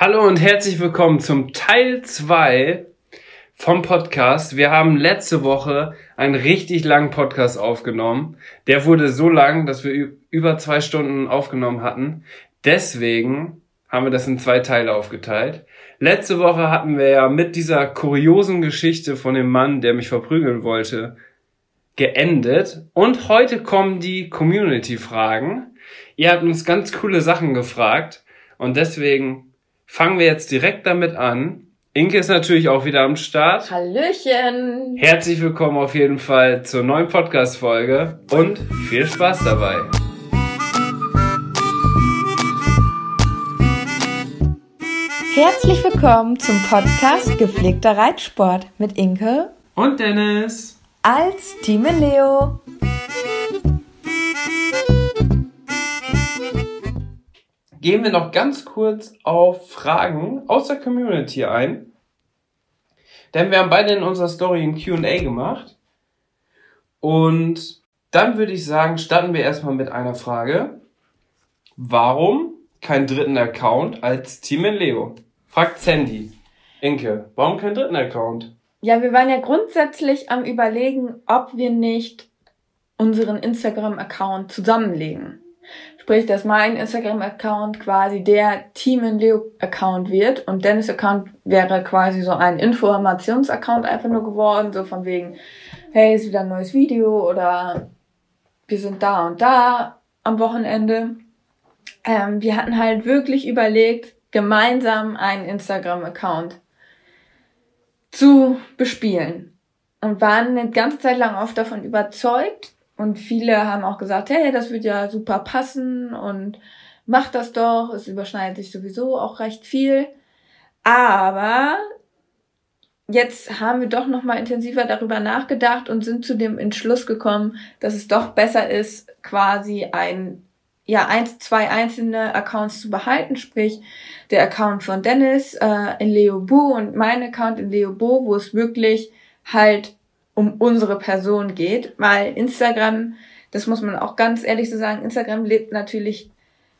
Hallo und herzlich willkommen zum Teil 2 vom Podcast. Wir haben letzte Woche einen richtig langen Podcast aufgenommen. Der wurde so lang, dass wir über zwei Stunden aufgenommen hatten. Deswegen haben wir das in zwei Teile aufgeteilt. Letzte Woche hatten wir ja mit dieser kuriosen Geschichte von dem Mann, der mich verprügeln wollte, geendet. Und heute kommen die Community-Fragen. Ihr habt uns ganz coole Sachen gefragt. Und deswegen fangen wir jetzt direkt damit an. Inke ist natürlich auch wieder am Start. Hallöchen! Herzlich willkommen auf jeden Fall zur neuen Podcast-Folge und viel Spaß dabei. Herzlich willkommen zum Podcast Gepflegter Reitsport mit Inke und Dennis als Team Leo. Gehen wir noch ganz kurz auf Fragen aus der Community ein. Denn wir haben beide in unserer Story ein QA gemacht. Und dann würde ich sagen, starten wir erstmal mit einer Frage. Warum keinen dritten Account als Team in Leo? Fragt Sandy. Inke, warum keinen dritten Account? Ja, wir waren ja grundsätzlich am überlegen, ob wir nicht unseren Instagram-Account zusammenlegen. Sprich, dass mein Instagram-Account quasi der Team in Leo-Account wird und Dennis' Account wäre quasi so ein Informations-Account einfach nur geworden, so von wegen, hey, ist wieder ein neues Video oder wir sind da und da am Wochenende. Ähm, wir hatten halt wirklich überlegt, gemeinsam einen Instagram-Account zu bespielen und waren eine ganze Zeit lang oft davon überzeugt, und viele haben auch gesagt, hey, das wird ja super passen und mach das doch. Es überschneidet sich sowieso auch recht viel. Aber jetzt haben wir doch noch mal intensiver darüber nachgedacht und sind zu dem Entschluss gekommen, dass es doch besser ist, quasi ein ja eins zwei einzelne Accounts zu behalten, sprich der Account von Dennis äh, in Leo Bo und mein Account in Leo Bo, wo es wirklich halt um unsere Person geht, weil Instagram, das muss man auch ganz ehrlich so sagen, Instagram lebt natürlich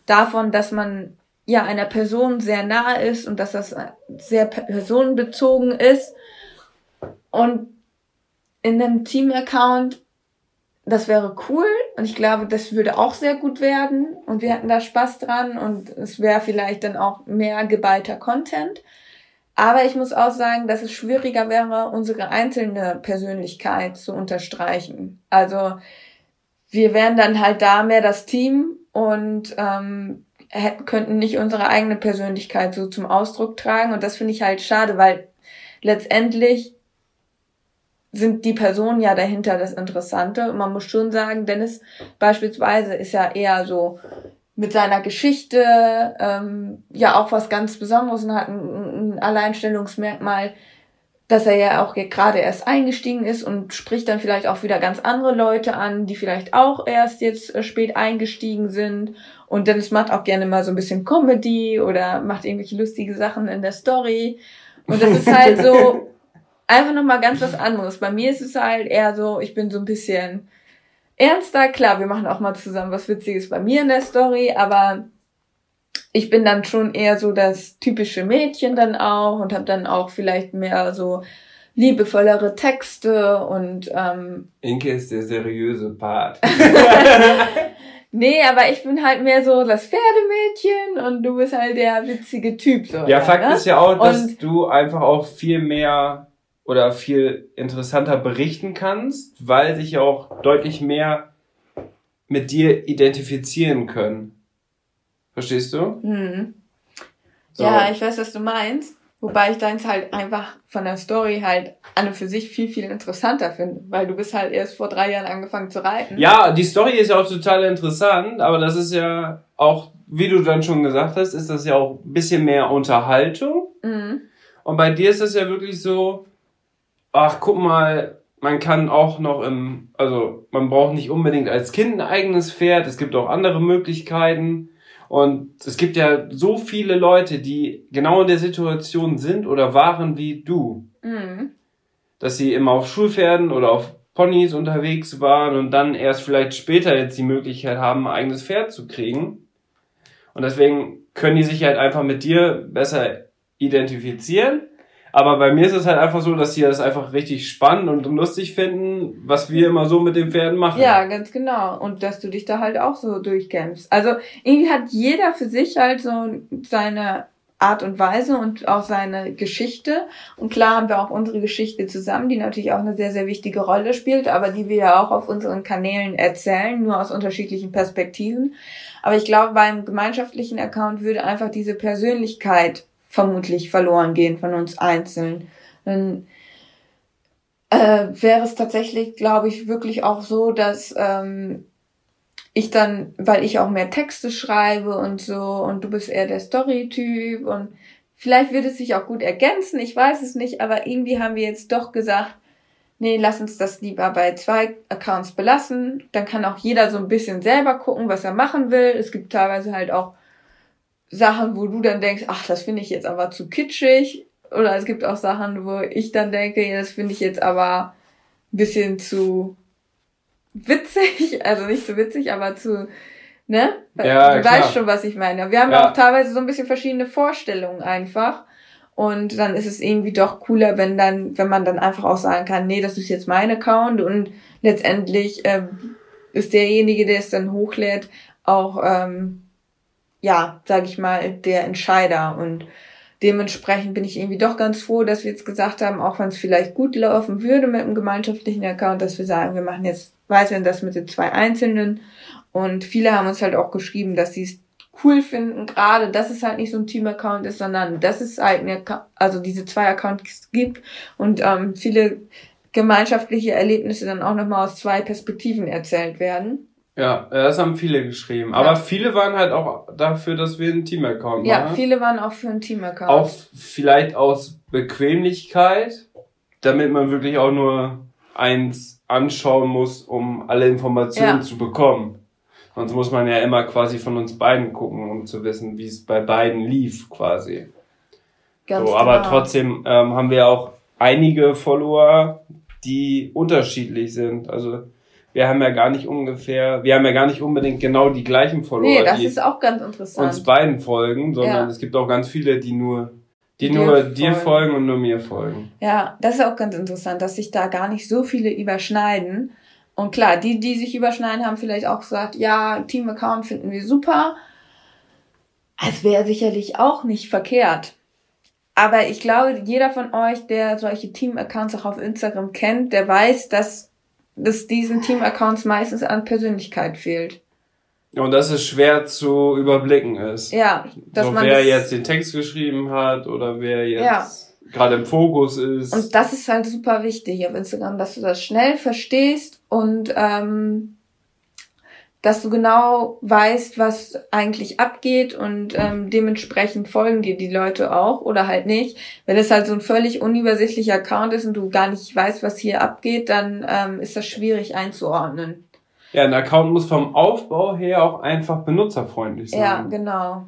davon, dass man ja einer Person sehr nahe ist und dass das sehr personenbezogen ist. Und in einem Team-Account, das wäre cool und ich glaube, das würde auch sehr gut werden und wir hätten da Spaß dran und es wäre vielleicht dann auch mehr geballter Content. Aber ich muss auch sagen, dass es schwieriger wäre, unsere einzelne Persönlichkeit zu unterstreichen. Also wir wären dann halt da mehr das Team und ähm, hätten, könnten nicht unsere eigene Persönlichkeit so zum Ausdruck tragen. Und das finde ich halt schade, weil letztendlich sind die Personen ja dahinter das Interessante. Und man muss schon sagen, Dennis beispielsweise ist ja eher so mit seiner Geschichte ähm, ja auch was ganz Besonderes und hat ein, ein Alleinstellungsmerkmal, dass er ja auch gerade erst eingestiegen ist und spricht dann vielleicht auch wieder ganz andere Leute an, die vielleicht auch erst jetzt äh, spät eingestiegen sind. Und Dennis macht auch gerne mal so ein bisschen Comedy oder macht irgendwelche lustige Sachen in der Story. Und das ist halt so einfach nochmal ganz was anderes. Bei mir ist es halt eher so, ich bin so ein bisschen ernster. Klar, wir machen auch mal zusammen was Witziges bei mir in der Story, aber ich bin dann schon eher so das typische Mädchen dann auch und habe dann auch vielleicht mehr so liebevollere Texte und ähm, Inke ist der seriöse Part. nee, aber ich bin halt mehr so das Pferdemädchen und du bist halt der witzige Typ so. Ja, Fakt ne? ist ja auch, dass und du einfach auch viel mehr oder viel interessanter berichten kannst, weil sich ja auch deutlich mehr mit dir identifizieren können. Verstehst du? Mhm. So. Ja, ich weiß, was du meinst. Wobei ich deins halt einfach von der Story halt an und für sich viel, viel interessanter finde, weil du bist halt erst vor drei Jahren angefangen zu reiten. Ja, die Story ist ja auch total interessant, aber das ist ja auch, wie du dann schon gesagt hast, ist das ja auch ein bisschen mehr Unterhaltung. Mhm. Und bei dir ist das ja wirklich so, ach, guck mal, man kann auch noch im, also man braucht nicht unbedingt als Kind ein eigenes Pferd, es gibt auch andere Möglichkeiten. Und es gibt ja so viele Leute, die genau in der Situation sind oder waren wie du. Mhm. Dass sie immer auf Schulpferden oder auf Ponys unterwegs waren und dann erst vielleicht später jetzt die Möglichkeit haben, ein eigenes Pferd zu kriegen. Und deswegen können die sich halt einfach mit dir besser identifizieren aber bei mir ist es halt einfach so, dass sie das einfach richtig spannend und lustig finden, was wir immer so mit den Pferden machen. Ja, ganz genau. Und dass du dich da halt auch so durchkämpfst. Also irgendwie hat jeder für sich halt so seine Art und Weise und auch seine Geschichte. Und klar haben wir auch unsere Geschichte zusammen, die natürlich auch eine sehr, sehr wichtige Rolle spielt, aber die wir ja auch auf unseren Kanälen erzählen, nur aus unterschiedlichen Perspektiven. Aber ich glaube, beim gemeinschaftlichen Account würde einfach diese Persönlichkeit vermutlich verloren gehen von uns einzeln. Dann äh, wäre es tatsächlich, glaube ich, wirklich auch so, dass ähm, ich dann, weil ich auch mehr Texte schreibe und so und du bist eher der Story-Typ und vielleicht wird es sich auch gut ergänzen, ich weiß es nicht, aber irgendwie haben wir jetzt doch gesagt, nee, lass uns das lieber bei zwei Accounts belassen. Dann kann auch jeder so ein bisschen selber gucken, was er machen will. Es gibt teilweise halt auch Sachen, wo du dann denkst, ach, das finde ich jetzt aber zu kitschig. Oder es gibt auch Sachen, wo ich dann denke, ja, das finde ich jetzt aber ein bisschen zu witzig. Also nicht zu witzig, aber zu, ne? Ja, du klar. weißt schon, was ich meine. Wir haben ja. auch teilweise so ein bisschen verschiedene Vorstellungen einfach. Und dann ist es irgendwie doch cooler, wenn dann, wenn man dann einfach auch sagen kann, nee, das ist jetzt mein Account und letztendlich ähm, ist derjenige, der es dann hochlädt, auch ähm, ja, sage ich mal, der Entscheider. Und dementsprechend bin ich irgendwie doch ganz froh, dass wir jetzt gesagt haben, auch wenn es vielleicht gut laufen würde mit einem gemeinschaftlichen Account, dass wir sagen, wir machen jetzt weiterhin das mit den zwei Einzelnen. Und viele haben uns halt auch geschrieben, dass sie es cool finden, gerade, dass es halt nicht so ein Team-Account ist, sondern dass es halt eine, also diese zwei Accounts gibt und ähm, viele gemeinschaftliche Erlebnisse dann auch nochmal aus zwei Perspektiven erzählt werden. Ja, das haben viele geschrieben. Aber viele waren halt auch dafür, dass wir einen Team-Account machen. Ja, viele waren auch für einen Team-Account. Auch vielleicht aus Bequemlichkeit, damit man wirklich auch nur eins anschauen muss, um alle Informationen ja. zu bekommen. Sonst muss man ja immer quasi von uns beiden gucken, um zu wissen, wie es bei beiden lief, quasi. Ganz so, aber genau. trotzdem ähm, haben wir auch einige Follower, die unterschiedlich sind. Also wir haben ja gar nicht ungefähr, wir haben ja gar nicht unbedingt genau die gleichen Follower. Nee, das ist auch ganz interessant. Uns beiden folgen, sondern ja. es gibt auch ganz viele, die nur die, nur dir folgen und nur mir folgen. Ja, das ist auch ganz interessant, dass sich da gar nicht so viele überschneiden. Und klar, die, die sich überschneiden, haben vielleicht auch gesagt, ja, Team-Account finden wir super. Es wäre sicherlich auch nicht verkehrt. Aber ich glaube, jeder von euch, der solche Team-Accounts auch auf Instagram kennt, der weiß, dass dass diesen Team-Accounts meistens an Persönlichkeit fehlt. Und dass es schwer zu überblicken ist. Ja, dass so, man wer jetzt den Text geschrieben hat oder wer jetzt ja. gerade im Fokus ist. Und das ist halt super wichtig auf Instagram, dass du das schnell verstehst und ähm, dass du genau weißt, was eigentlich abgeht und ähm, dementsprechend folgen dir die Leute auch oder halt nicht. Wenn es halt so ein völlig unübersichtlicher Account ist und du gar nicht weißt, was hier abgeht, dann ähm, ist das schwierig einzuordnen. Ja, ein Account muss vom Aufbau her auch einfach benutzerfreundlich sein. Ja, genau.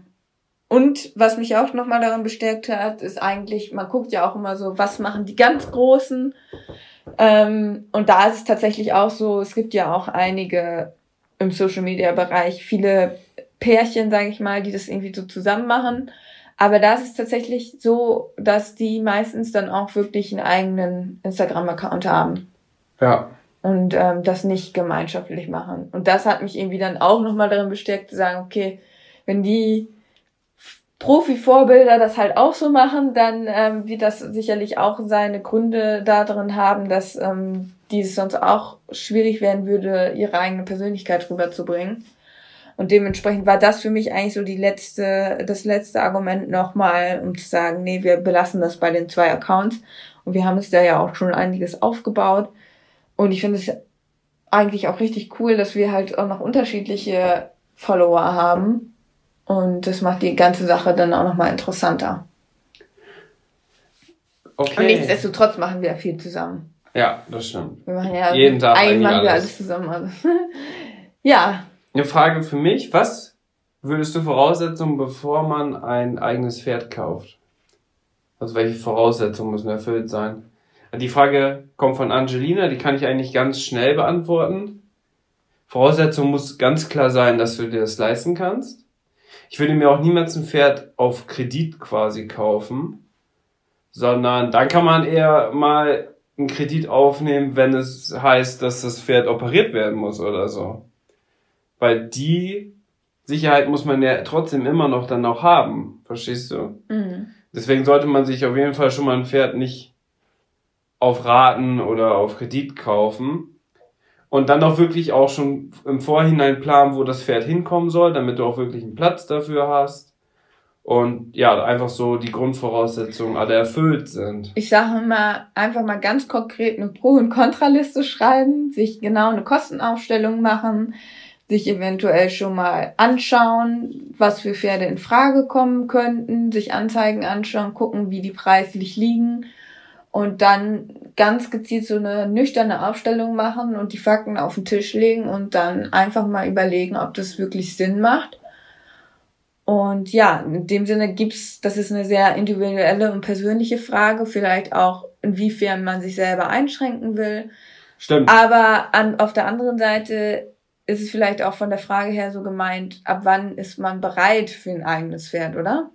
Und was mich auch nochmal daran bestärkt hat, ist eigentlich, man guckt ja auch immer so, was machen die ganz Großen. Ähm, und da ist es tatsächlich auch so, es gibt ja auch einige im Social Media Bereich viele Pärchen, sage ich mal, die das irgendwie so zusammen machen. Aber da ist es tatsächlich so, dass die meistens dann auch wirklich einen eigenen Instagram-Account haben. Ja. Und ähm, das nicht gemeinschaftlich machen. Und das hat mich irgendwie dann auch nochmal darin bestärkt zu sagen, okay, wenn die Profi-Vorbilder das halt auch so machen, dann ähm, wird das sicherlich auch seine Gründe darin haben, dass ähm, die es sonst auch schwierig werden würde, ihre eigene Persönlichkeit rüberzubringen. Und dementsprechend war das für mich eigentlich so die letzte, das letzte Argument nochmal, um zu sagen, nee, wir belassen das bei den zwei Accounts. Und wir haben es da ja auch schon einiges aufgebaut. Und ich finde es eigentlich auch richtig cool, dass wir halt auch noch unterschiedliche Follower haben. Und das macht die ganze Sache dann auch nochmal interessanter. Okay. Und nichtsdestotrotz machen wir ja viel zusammen. Ja, das stimmt. Wir machen ja jeden Tag eigentlich machen wir alles zusammen. Also. ja. Eine Frage für mich. Was würdest du Voraussetzungen, bevor man ein eigenes Pferd kauft? Also welche Voraussetzungen müssen erfüllt sein? Die Frage kommt von Angelina, die kann ich eigentlich ganz schnell beantworten. Voraussetzung muss ganz klar sein, dass du dir das leisten kannst. Ich würde mir auch niemals ein Pferd auf Kredit quasi kaufen, sondern dann kann man eher mal einen Kredit aufnehmen, wenn es heißt, dass das Pferd operiert werden muss oder so. Weil die Sicherheit muss man ja trotzdem immer noch dann auch haben, verstehst du? Mhm. Deswegen sollte man sich auf jeden Fall schon mal ein Pferd nicht auf Raten oder auf Kredit kaufen. Und dann auch wirklich auch schon im Vorhinein planen, wo das Pferd hinkommen soll, damit du auch wirklich einen Platz dafür hast und ja, einfach so die Grundvoraussetzungen alle erfüllt sind. Ich sage immer, einfach mal ganz konkret eine Pro- und Kontraliste schreiben, sich genau eine Kostenaufstellung machen, sich eventuell schon mal anschauen, was für Pferde in Frage kommen könnten, sich Anzeigen anschauen, gucken, wie die preislich liegen und dann ganz gezielt so eine nüchterne Aufstellung machen und die Fakten auf den Tisch legen und dann einfach mal überlegen, ob das wirklich Sinn macht und ja, in dem Sinne gibt's, das ist eine sehr individuelle und persönliche Frage, vielleicht auch, inwiefern man sich selber einschränken will. Stimmt. Aber an, auf der anderen Seite ist es vielleicht auch von der Frage her so gemeint, ab wann ist man bereit für ein eigenes Pferd, oder?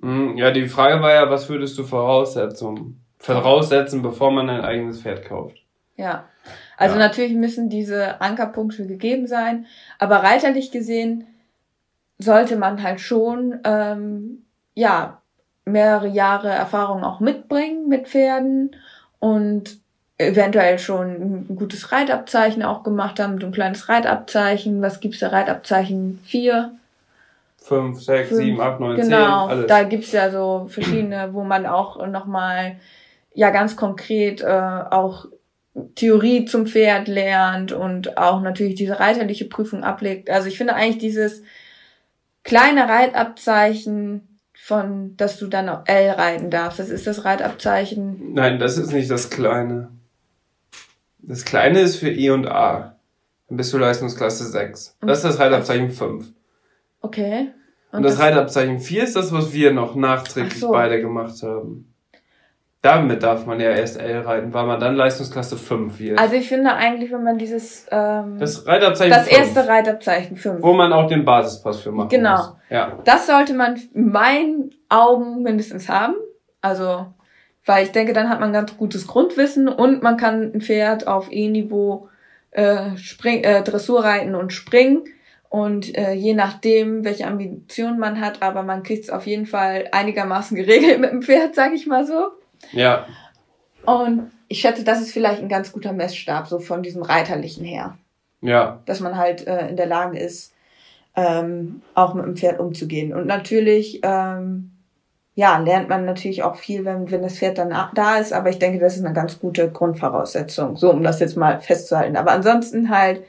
Hm, ja, die Frage war ja, was würdest du voraussetzen, voraussetzen, bevor man ein eigenes Pferd kauft? Ja. Also ja. natürlich müssen diese Ankerpunkte gegeben sein, aber reiterlich gesehen sollte man halt schon ähm, ja mehrere Jahre Erfahrung auch mitbringen mit Pferden und eventuell schon ein gutes Reitabzeichen auch gemacht haben, so ein kleines Reitabzeichen. Was gibt's da? Reitabzeichen? Vier? Fünf, sechs, Fünf, sieben, acht, neun, genau, zehn, alles. Da gibt's ja so verschiedene, wo man auch nochmal ja ganz konkret äh, auch Theorie zum Pferd lernt und auch natürlich diese reiterliche Prüfung ablegt. Also ich finde eigentlich dieses kleine Reitabzeichen von, dass du dann auch L reiten darfst. Das ist das Reitabzeichen. Nein, das ist nicht das kleine. Das kleine ist für E und A. Dann bist du Leistungsklasse 6. Das ist das Reitabzeichen 5. Okay. Und, und das, das Reitabzeichen 4 ist das, was wir noch nachträglich so. beide gemacht haben. Damit darf man ja erst L reiten, weil man dann Leistungsklasse 5 wird. Also ich finde eigentlich, wenn man dieses ähm, das Reitabzeichen das 5, erste Reitabzeichen 5. Wo man auch den Basispass für macht. Genau. Muss. Ja. Das sollte man in meinen Augen mindestens haben. Also, weil ich denke, dann hat man ganz gutes Grundwissen und man kann ein Pferd auf E-Niveau äh, spring, äh, Dressur reiten und springen. Und äh, je nachdem, welche Ambitionen man hat, aber man kriegt es auf jeden Fall einigermaßen geregelt mit dem Pferd, sag ich mal so. Ja. Und ich schätze, das ist vielleicht ein ganz guter Messstab, so von diesem Reiterlichen her. Ja. Dass man halt äh, in der Lage ist, ähm, auch mit dem Pferd umzugehen. Und natürlich, ähm, ja, lernt man natürlich auch viel, wenn, wenn das Pferd dann da ist, aber ich denke, das ist eine ganz gute Grundvoraussetzung, so um das jetzt mal festzuhalten. Aber ansonsten halt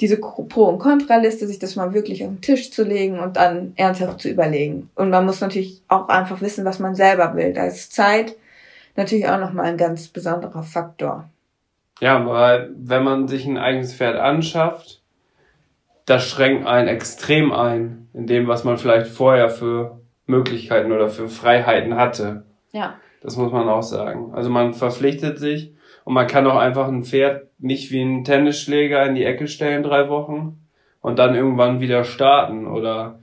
diese Pro- und Kontraliste, sich das mal wirklich auf den Tisch zu legen und dann ernsthaft zu überlegen. Und man muss natürlich auch einfach wissen, was man selber will. Da ist Zeit, natürlich auch nochmal ein ganz besonderer Faktor. Ja, weil wenn man sich ein eigenes Pferd anschafft, das schränkt einen extrem ein in dem, was man vielleicht vorher für Möglichkeiten oder für Freiheiten hatte. Ja. Das muss man auch sagen. Also man verpflichtet sich und man kann auch einfach ein Pferd nicht wie einen Tennisschläger in die Ecke stellen drei Wochen und dann irgendwann wieder starten. Oder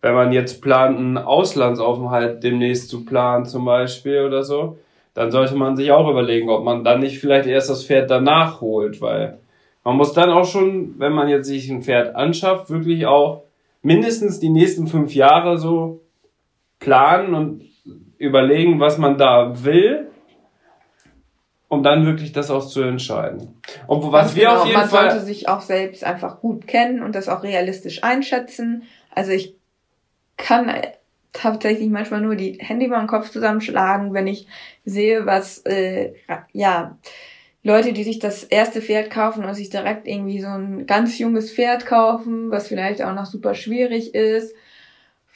wenn man jetzt plant, einen Auslandsaufenthalt demnächst zu planen zum Beispiel oder so, dann sollte man sich auch überlegen, ob man dann nicht vielleicht erst das Pferd danach holt, weil man muss dann auch schon, wenn man jetzt sich ein Pferd anschafft, wirklich auch mindestens die nächsten fünf Jahre so planen und überlegen, was man da will. Um dann wirklich das auch zu entscheiden. Und was wir genau, auf jeden man Fall. sollte sich auch selbst einfach gut kennen und das auch realistisch einschätzen. Also ich kann tatsächlich manchmal nur die Hände über den Kopf zusammenschlagen, wenn ich sehe, was äh, ja Leute, die sich das erste Pferd kaufen und sich direkt irgendwie so ein ganz junges Pferd kaufen, was vielleicht auch noch super schwierig ist,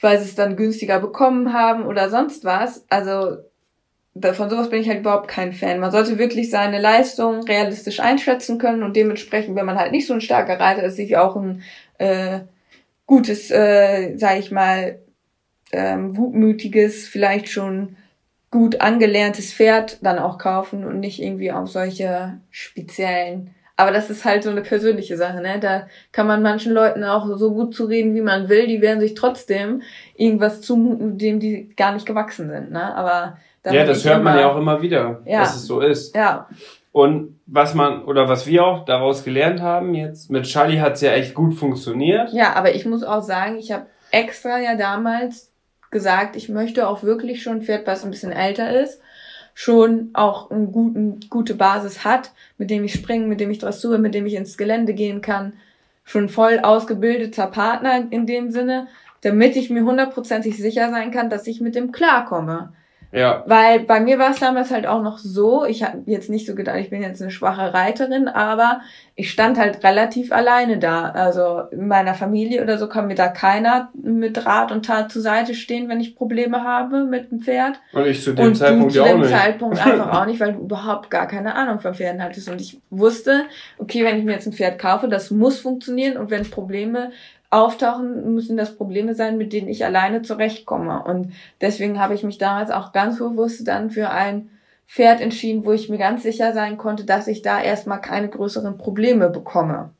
weil sie es dann günstiger bekommen haben oder sonst was. Also von sowas bin ich halt überhaupt kein Fan. Man sollte wirklich seine Leistung realistisch einschätzen können und dementsprechend, wenn man halt nicht so ein starker Reiter ist, sich auch ein äh, gutes, äh, sag ich mal, ähm, gutmütiges, vielleicht schon gut angelerntes Pferd dann auch kaufen und nicht irgendwie auf solche speziellen. Aber das ist halt so eine persönliche Sache, ne? Da kann man manchen Leuten auch so gut zureden, wie man will. Die werden sich trotzdem irgendwas zumuten, dem die gar nicht gewachsen sind, ne? Aber ja, das hört man ja auch immer wieder, ja. dass es so ist. Ja. Und was man, oder was wir auch daraus gelernt haben jetzt, mit Charlie hat's ja echt gut funktioniert. Ja, aber ich muss auch sagen, ich habe extra ja damals gesagt, ich möchte auch wirklich schon ein Pferd, was ein bisschen älter ist, schon auch eine guten, gute Basis hat, mit dem ich springen, mit dem ich Dressur, mit dem ich ins Gelände gehen kann. Schon voll ausgebildeter Partner in dem Sinne, damit ich mir hundertprozentig sicher sein kann, dass ich mit dem klarkomme. Ja. Weil bei mir war es damals halt auch noch so, ich habe jetzt nicht so gedacht, ich bin jetzt eine schwache Reiterin, aber ich stand halt relativ alleine da. Also in meiner Familie oder so kann mir da keiner mit Rat und Tat zur Seite stehen, wenn ich Probleme habe mit dem Pferd. Und ich zu dem und Zeitpunkt du zu dem Zeitpunkt einfach auch nicht, weil du überhaupt gar keine Ahnung von Pferden hattest. Und ich wusste, okay, wenn ich mir jetzt ein Pferd kaufe, das muss funktionieren und wenn Probleme auftauchen, müssen das Probleme sein, mit denen ich alleine zurechtkomme. Und deswegen habe ich mich damals auch ganz bewusst dann für ein Pferd entschieden, wo ich mir ganz sicher sein konnte, dass ich da erstmal keine größeren Probleme bekomme.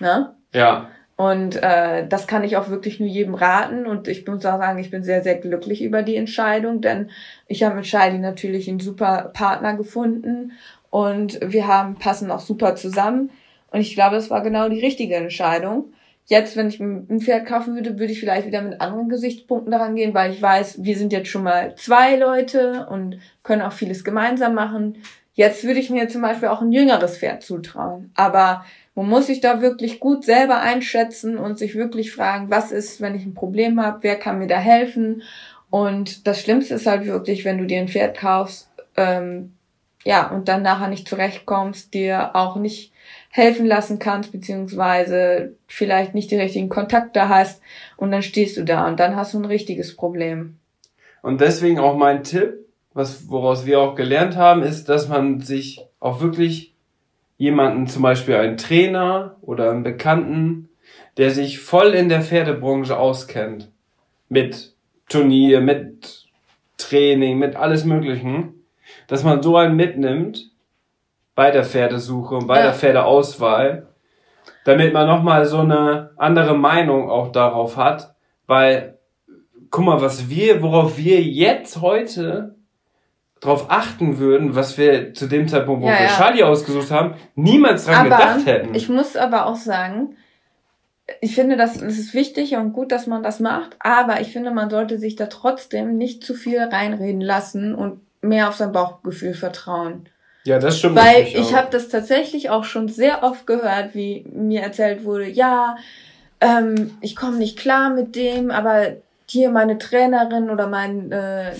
Ne? Ja. Und äh, das kann ich auch wirklich nur jedem raten. Und ich muss auch sagen, ich bin sehr, sehr glücklich über die Entscheidung, denn ich habe mit Scheidi natürlich einen super Partner gefunden und wir haben passen auch super zusammen. Und ich glaube, es war genau die richtige Entscheidung. Jetzt, wenn ich ein Pferd kaufen würde, würde ich vielleicht wieder mit anderen Gesichtspunkten daran gehen, weil ich weiß, wir sind jetzt schon mal zwei Leute und können auch vieles gemeinsam machen. Jetzt würde ich mir zum Beispiel auch ein jüngeres Pferd zutrauen. Aber man muss sich da wirklich gut selber einschätzen und sich wirklich fragen, was ist, wenn ich ein Problem habe, wer kann mir da helfen? Und das Schlimmste ist halt wirklich, wenn du dir ein Pferd kaufst, ähm, ja, und dann nachher nicht zurechtkommst, dir auch nicht helfen lassen kannst, beziehungsweise vielleicht nicht die richtigen Kontakte hast und dann stehst du da und dann hast du ein richtiges Problem. Und deswegen auch mein Tipp, was, woraus wir auch gelernt haben, ist, dass man sich auch wirklich jemanden, zum Beispiel einen Trainer oder einen Bekannten, der sich voll in der Pferdebranche auskennt, mit Turnier, mit Training, mit alles Möglichen, dass man so einen mitnimmt bei der Pferdesuche und bei ja. der Pferdeauswahl, damit man nochmal so eine andere Meinung auch darauf hat, weil, guck mal, was wir, worauf wir jetzt heute drauf achten würden, was wir zu dem Zeitpunkt, wo ja, wir ja. Charlie ausgesucht haben, niemals dran aber gedacht hätten. Ich muss aber auch sagen, ich finde, das, das ist wichtig und gut, dass man das macht, aber ich finde, man sollte sich da trotzdem nicht zu viel reinreden lassen und mehr auf sein Bauchgefühl vertrauen. Ja, das stimmt. Weil ich habe das tatsächlich auch schon sehr oft gehört, wie mir erzählt wurde, ja, ähm, ich komme nicht klar mit dem, aber hier meine Trainerin oder mein äh,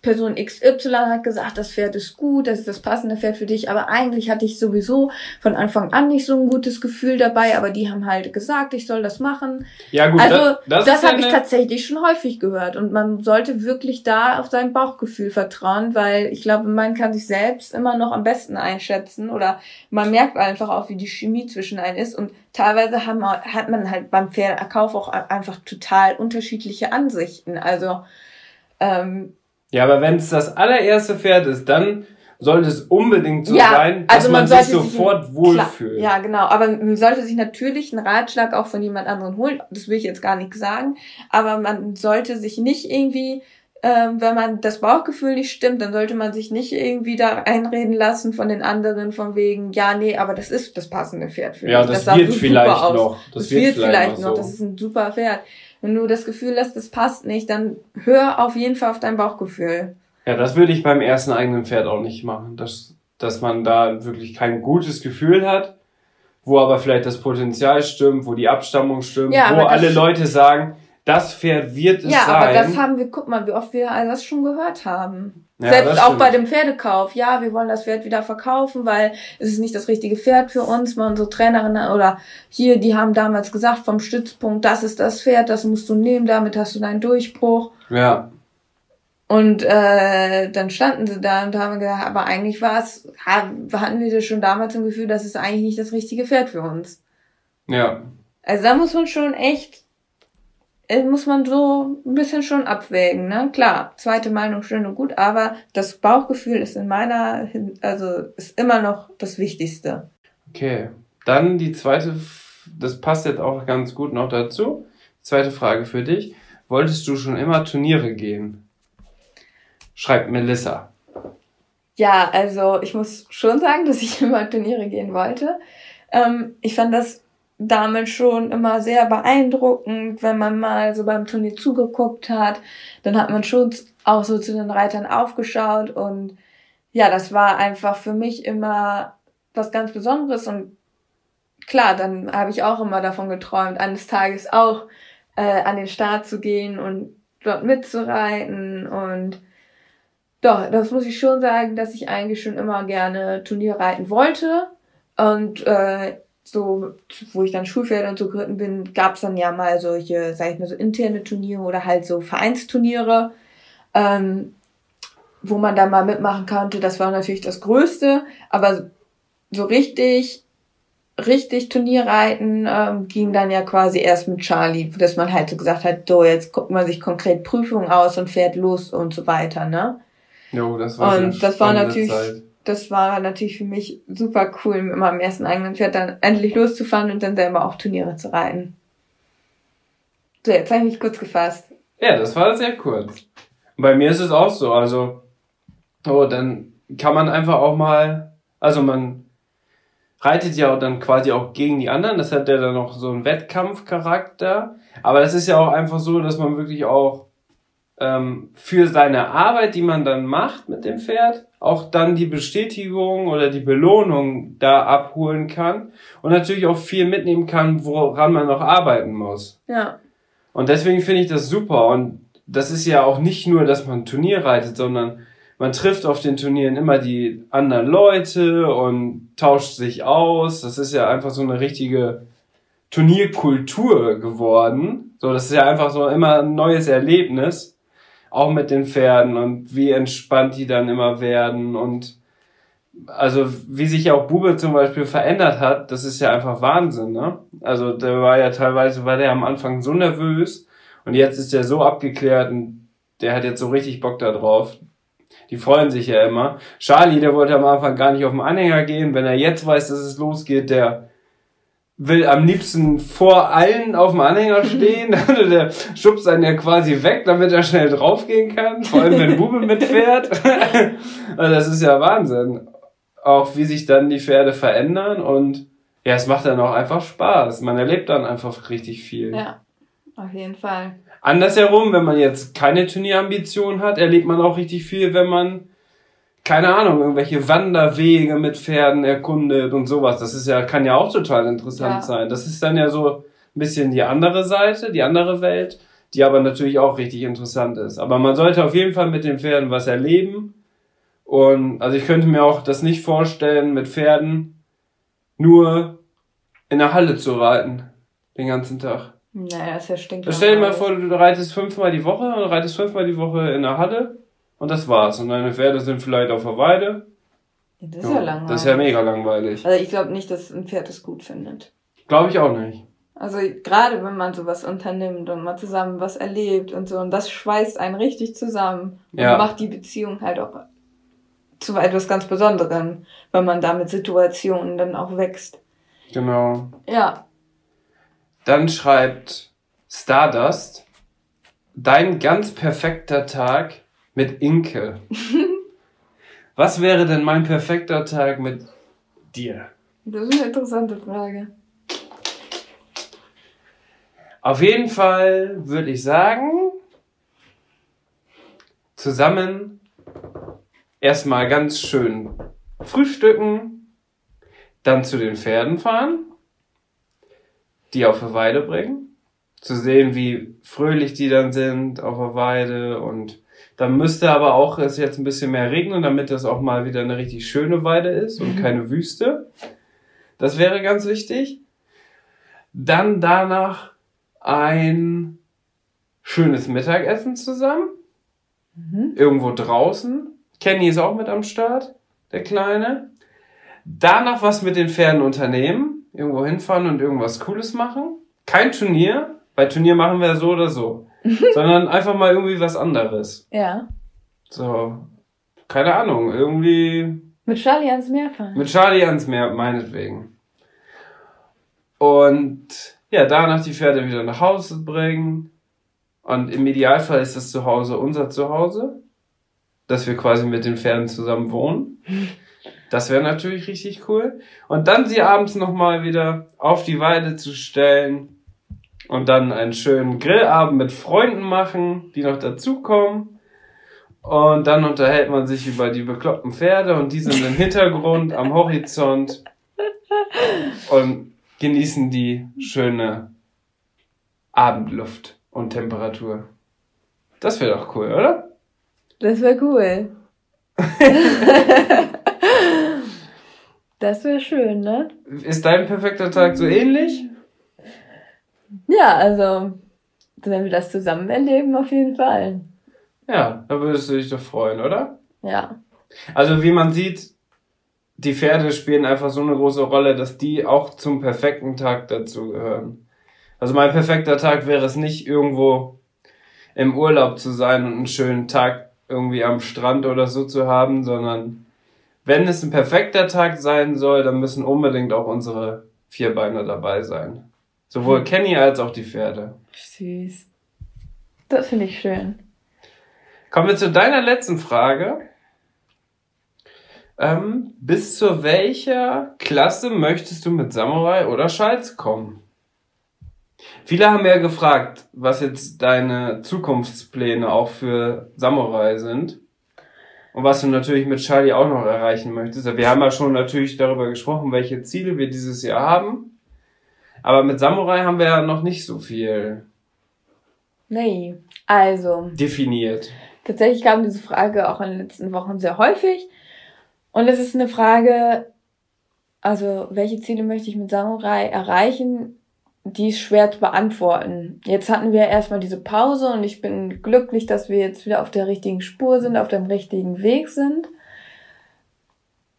Person XY hat gesagt, das Pferd ist gut, das ist das passende Pferd für dich, aber eigentlich hatte ich sowieso von Anfang an nicht so ein gutes Gefühl dabei, aber die haben halt gesagt, ich soll das machen. Ja gut, also das, das, das habe ich tatsächlich schon häufig gehört. Und man sollte wirklich da auf sein Bauchgefühl vertrauen, weil ich glaube, man kann sich selbst immer noch am besten einschätzen oder man merkt einfach auch, wie die Chemie zwischen einen ist. Und teilweise haben, hat man halt beim Pferdekauf auch einfach total unterschiedliche Ansichten. Also ähm, ja, aber wenn es das allererste Pferd ist, dann sollte es unbedingt so ja, sein, dass also man, man sich sofort sich wohlfühlt. Ja, genau. Aber man sollte sich natürlich einen Ratschlag auch von jemand anderem holen. Das will ich jetzt gar nicht sagen. Aber man sollte sich nicht irgendwie ähm, wenn man das Bauchgefühl nicht stimmt, dann sollte man sich nicht irgendwie da einreden lassen von den anderen von wegen, ja, nee, aber das ist das passende Pferd für mich. Ja, das, das wird vielleicht noch. Das, das wird, wird vielleicht noch. So. Das ist ein super Pferd. Wenn du das Gefühl hast, das passt nicht, dann hör auf jeden Fall auf dein Bauchgefühl. Ja, das würde ich beim ersten eigenen Pferd auch nicht machen. Das, dass man da wirklich kein gutes Gefühl hat, wo aber vielleicht das Potenzial stimmt, wo die Abstammung stimmt, Ja, wo alle Leute sagen, das Pferd wird es Ja, sein. aber das haben wir, guck mal, wie oft wir all das schon gehört haben. Ja, Selbst auch bei dem Pferdekauf. Ja, wir wollen das Pferd wieder verkaufen, weil es ist nicht das richtige Pferd für uns. Mal unsere Trainerin oder hier, die haben damals gesagt vom Stützpunkt, das ist das Pferd, das musst du nehmen, damit hast du deinen Durchbruch. ja, Und äh, dann standen sie da und haben gesagt, aber eigentlich war es, ha- hatten wir das schon damals im Gefühl, das ist eigentlich nicht das richtige Pferd für uns. ja, Also da muss man schon echt, muss man so ein bisschen schon abwägen, ne? Klar, zweite Meinung schön und gut, aber das Bauchgefühl ist in meiner, also ist immer noch das Wichtigste. okay. Dann die zweite, das passt jetzt auch ganz gut noch dazu. Zweite Frage für dich. Wolltest du schon immer Turniere gehen? Schreibt Melissa. Ja, also ich muss schon sagen, dass ich immer Turniere gehen wollte. Ähm, ich fand das damals schon immer sehr beeindruckend, wenn man mal so beim Turnier zugeguckt hat. Dann hat man schon auch so zu den Reitern aufgeschaut und ja, das war einfach für mich immer was ganz Besonderes und klar, dann habe ich auch immer davon geträumt, eines Tages auch äh, an den Start zu gehen und dort mitzureiten und doch, das muss ich schon sagen, dass ich eigentlich schon immer gerne Turnier reiten wollte. Und äh, so, wo ich dann Schulpferde und so geritten bin, gab es dann ja mal solche, sag ich mal, so interne Turniere oder halt so Vereinsturniere, ähm, wo man da mal mitmachen konnte. Das war natürlich das Größte, aber so richtig, richtig Turnierreiten ähm, ging dann ja quasi erst mit Charlie, dass man halt so gesagt hat, so, jetzt guckt man sich konkret Prüfungen aus und fährt los und so weiter, ne? Jo, das war Und das war natürlich, Zeit. Das war natürlich für mich super cool, mit meinem ersten eigenen Pferd dann endlich loszufahren und dann selber auch Turniere zu reiten. So, jetzt habe ich mich kurz gefasst. Ja, das war sehr kurz. Bei mir ist es auch so, also, oh, dann kann man einfach auch mal, also man reitet ja dann quasi auch gegen die anderen, das hat ja dann noch so einen Wettkampfcharakter, aber das ist ja auch einfach so, dass man wirklich auch ähm, für seine Arbeit, die man dann macht mit dem Pferd, auch dann die Bestätigung oder die Belohnung da abholen kann und natürlich auch viel mitnehmen kann, woran man noch arbeiten muss. Ja, Und deswegen finde ich das super. Und das ist ja auch nicht nur, dass man ein Turnier reitet, sondern man trifft auf den Turnieren immer die anderen Leute und tauscht sich aus. Das ist ja einfach so eine richtige Turnierkultur geworden. So, das ist ja einfach so immer ein neues Erlebnis. Auch mit den Pferden und wie entspannt die dann immer werden und also wie sich ja auch Bube zum Beispiel verändert hat, das ist ja einfach Wahnsinn, ne? Also der war ja teilweise, war der am Anfang so nervös und jetzt ist der so abgeklärt und der hat jetzt so richtig Bock da drauf. Die freuen sich ja immer. Charlie, der wollte am Anfang gar nicht auf den Anhänger gehen. Wenn er jetzt weiß, dass es losgeht, der will am liebsten vor allen auf dem Anhänger stehen. Also der schubst einen ja quasi weg, damit er schnell draufgehen kann. Vor allem, wenn Bube mitfährt. also das ist ja Wahnsinn. Auch wie sich dann die Pferde verändern und ja, es macht dann auch einfach Spaß. Man erlebt dann einfach richtig viel. ja, auf jeden Fall. Andersherum, wenn man jetzt keine Turnierambition hat, erlebt man auch richtig viel, wenn man, keine Ahnung, irgendwelche Wanderwege mit Pferden erkundet und sowas. Das ist ja, kann ja auch total interessant Ja. sein. Das ist dann ja so ein bisschen die andere Seite, die andere Welt, die aber natürlich auch richtig interessant ist. Aber man sollte auf jeden Fall mit den Pferden was erleben. Und also ich könnte mir auch das nicht vorstellen, mit Pferden nur in der Halle zu reiten. Den ganzen Tag. Naja, ist ja stinkt. Stell dir mal vor, du reitest fünfmal die Woche und reitest fünfmal die Woche in der Halle und das war's. Und deine Pferde sind vielleicht auf der Weide. Das ist ja, langweilig. Das ist ja mega langweilig. Also ich glaube nicht, dass ein Pferd das gut findet. Glaube ich auch nicht. Also gerade wenn man sowas unternimmt und mal zusammen was erlebt und so, und das schweißt einen richtig zusammen und Ja. macht die Beziehung halt auch zu etwas ganz Besonderem, wenn man da mit Situationen dann auch wächst. Genau. Ja, Dann schreibt Stardust, dein ganz perfekter Tag mit Inke. Was wäre denn mein perfekter Tag mit dir? das ist eine interessante Frage. Auf jeden Fall würde ich sagen, zusammen erstmal ganz schön frühstücken, dann zu den Pferden fahren, die auf der Weide bringen, zu sehen, wie fröhlich die dann sind auf der Weide und dann müsste aber auch es jetzt ein bisschen mehr regnen, damit das auch mal wieder eine richtig schöne Weide ist und mhm. keine Wüste. Das wäre ganz wichtig. Dann danach ein schönes Mittagessen zusammen. Mhm. Irgendwo draußen. Kenny ist auch mit am Start, der Kleine. Danach was mit den Pferden unternehmen. Irgendwo hinfahren und irgendwas Cooles machen. Kein Turnier. Bei Turnier machen wir so oder so. Sondern einfach mal irgendwie was anderes. Ja. So. Keine Ahnung. Irgendwie. Mit Charlie ans Meer fahren. Mit Charlie ans Meer, meinetwegen. Und ja, danach die Pferde wieder nach Hause bringen. Und im Idealfall ist das Zuhause unser Zuhause, dass wir quasi mit den Pferden zusammen wohnen. Das wäre natürlich richtig cool. Und dann sie abends nochmal wieder auf die Weide zu stellen und dann einen schönen Grillabend mit Freunden machen, die noch dazukommen. Und dann unterhält man sich über die bekloppten Pferde und die sind im Hintergrund am Horizont und genießen die schöne Abendluft und Temperatur. Das wäre doch cool, oder? Das wäre cool. das wäre schön, ne? Ist dein perfekter Tag so ähnlich? Ja, also, wenn wir das zusammen erleben, auf jeden Fall. Ja, da würdest du dich doch freuen, oder? Ja. Also, wie man sieht, die Pferde spielen einfach so eine große Rolle, dass die auch zum perfekten Tag dazu gehören. Also mein perfekter Tag wäre es nicht irgendwo im Urlaub zu sein und einen schönen Tag irgendwie am Strand oder so zu haben, sondern wenn es ein perfekter Tag sein soll, dann müssen unbedingt auch unsere Vierbeiner dabei sein. Sowohl hm. Kenny als auch die Pferde. Süß. Das finde ich schön. Kommen wir zu deiner letzten Frage. Ähm, bis zu welcher Klasse möchtest du mit Samurai oder Schalz kommen? Viele haben ja gefragt, was jetzt deine Zukunftspläne auch für Samurai sind. Und was du natürlich mit Charlie auch noch erreichen möchtest. Wir haben ja schon natürlich darüber gesprochen, welche Ziele wir dieses Jahr haben. Aber mit Samurai haben wir ja noch nicht so viel. Nee, also. Definiert. Tatsächlich kam diese Frage auch in den letzten Wochen sehr häufig. Und es ist eine Frage, also welche Ziele möchte ich mit Samurai erreichen? die ist schwer zu beantworten. Jetzt hatten wir erstmal diese Pause und ich bin glücklich, dass wir jetzt wieder auf der richtigen Spur sind, auf dem richtigen Weg sind.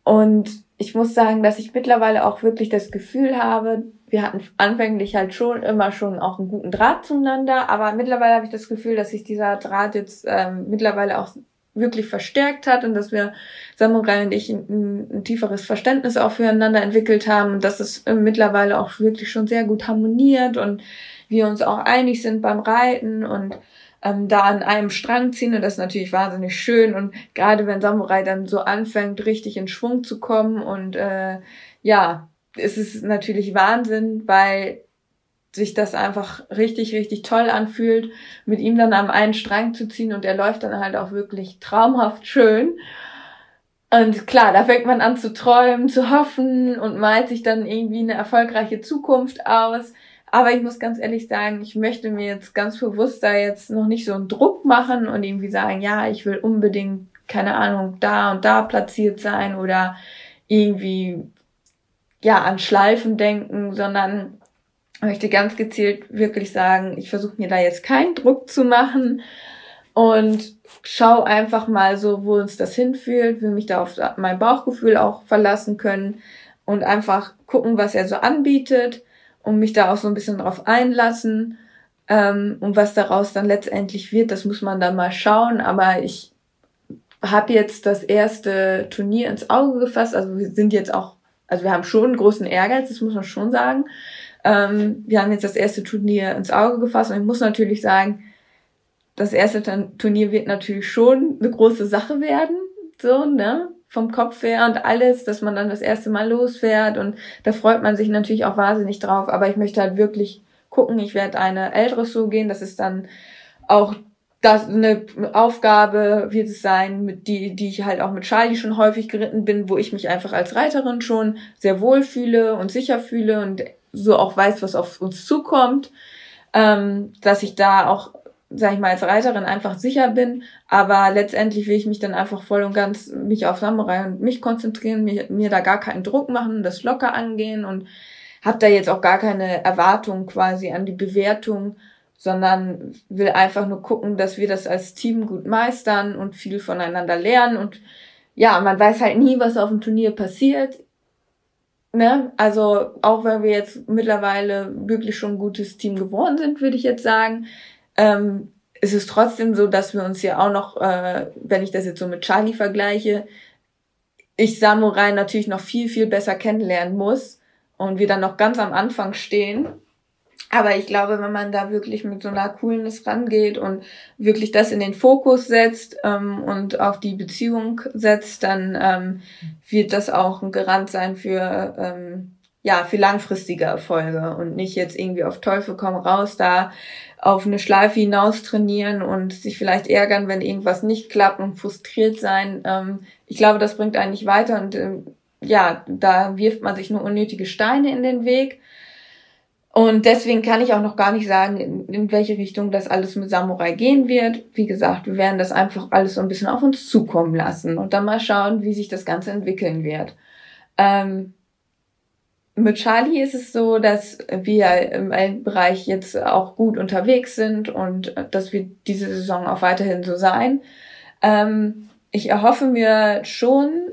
Und ich muss sagen, dass ich mittlerweile auch wirklich das Gefühl habe, wir hatten anfänglich halt schon immer schon auch einen guten Draht zueinander, aber mittlerweile habe ich das Gefühl, dass sich dieser Draht jetzt ähm, mittlerweile auch wirklich verstärkt hat und dass wir Samurai und ich ein, ein, tieferes Verständnis auch füreinander entwickelt haben und dass es mittlerweile auch wirklich schon sehr gut harmoniert und wir uns auch einig sind beim Reiten und ähm, da an einem Strang ziehen und das ist natürlich wahnsinnig schön und gerade wenn Samurai dann so anfängt richtig in Schwung zu kommen und äh, ja, es ist natürlich Wahnsinn, weil sich das einfach richtig, richtig toll anfühlt, mit ihm dann am einen Strang zu ziehen und er läuft dann halt auch wirklich traumhaft schön. Und klar, da fängt man an zu träumen, zu hoffen und malt sich dann irgendwie eine erfolgreiche Zukunft aus. Aber ich muss ganz ehrlich sagen, ich möchte mir jetzt ganz bewusst da jetzt noch nicht so einen Druck machen und irgendwie sagen, ja, ich will unbedingt, keine Ahnung, da und da platziert sein oder irgendwie, ja, an Schleifen denken, sondern möchte ganz gezielt wirklich sagen, ich versuche mir da jetzt keinen Druck zu machen und schau einfach mal so, wo uns das hinführt, will mich da auf mein Bauchgefühl auch verlassen können und einfach gucken, was er so anbietet und mich da auch so ein bisschen drauf einlassen. Ähm, und was daraus dann letztendlich wird, das muss man dann mal schauen. Aber ich habe jetzt das erste Turnier ins Auge gefasst. Also wir sind jetzt auch, also wir haben schon einen großen Ehrgeiz, das muss man schon sagen. Ähm, wir haben jetzt das erste Turnier ins Auge gefasst und ich muss natürlich sagen, das erste Turnier wird natürlich schon eine große Sache werden, so, ne? Vom Kopf her und alles, dass man dann das erste Mal losfährt und da freut man sich natürlich auch wahnsinnig drauf, aber ich möchte halt wirklich gucken, ich werde eine ältere so gehen, das ist dann auch das eine Aufgabe wird es sein, mit die, die ich halt auch mit Charlie schon häufig geritten bin, wo ich mich einfach als Reiterin schon sehr wohl fühle und sicher fühle und so auch weiß, was auf uns zukommt, ähm, dass ich da auch, sag ich mal, als Reiterin einfach sicher bin. Aber letztendlich will ich mich dann einfach voll und ganz mich auf Samurai und mich konzentrieren, mir, mir da gar keinen Druck machen, das locker angehen und habe da jetzt auch gar keine Erwartung quasi an die Bewertung sondern will einfach nur gucken, dass wir das als Team gut meistern und viel voneinander lernen. Und ja, man weiß halt nie, was auf dem Turnier passiert. Ne? Also auch wenn wir jetzt mittlerweile wirklich schon ein gutes Team geworden sind, würde ich jetzt sagen, ähm, ist es trotzdem so, dass wir uns ja auch noch, äh, wenn ich das jetzt so mit Charlie vergleiche, ich Samurai natürlich noch viel, viel besser kennenlernen muss und wir dann noch ganz am Anfang stehen aber ich glaube, wenn man da wirklich mit so einer Coolness rangeht und wirklich das in den Fokus setzt ähm, und auf die Beziehung setzt, dann ähm, wird das auch ein Garant sein für ähm, ja für langfristige Erfolge und nicht jetzt irgendwie auf Teufel komm raus da auf eine Schleife hinaus trainieren und sich vielleicht ärgern, wenn irgendwas nicht klappt und frustriert sein. Ähm, ich glaube, das bringt einen nicht weiter und ähm, ja, da wirft man sich nur unnötige Steine in den Weg. Und deswegen kann ich auch noch gar nicht sagen, in, welche Richtung das alles mit Samurai gehen wird. Wie gesagt, wir werden das einfach alles so ein bisschen auf uns zukommen lassen und dann mal schauen, wie sich das Ganze entwickeln wird. Ähm, mit Charlie ist es so, dass wir im Bereich jetzt auch gut unterwegs sind und dass wir diese Saison auch weiterhin so sein. Ähm, ich erhoffe mir schon,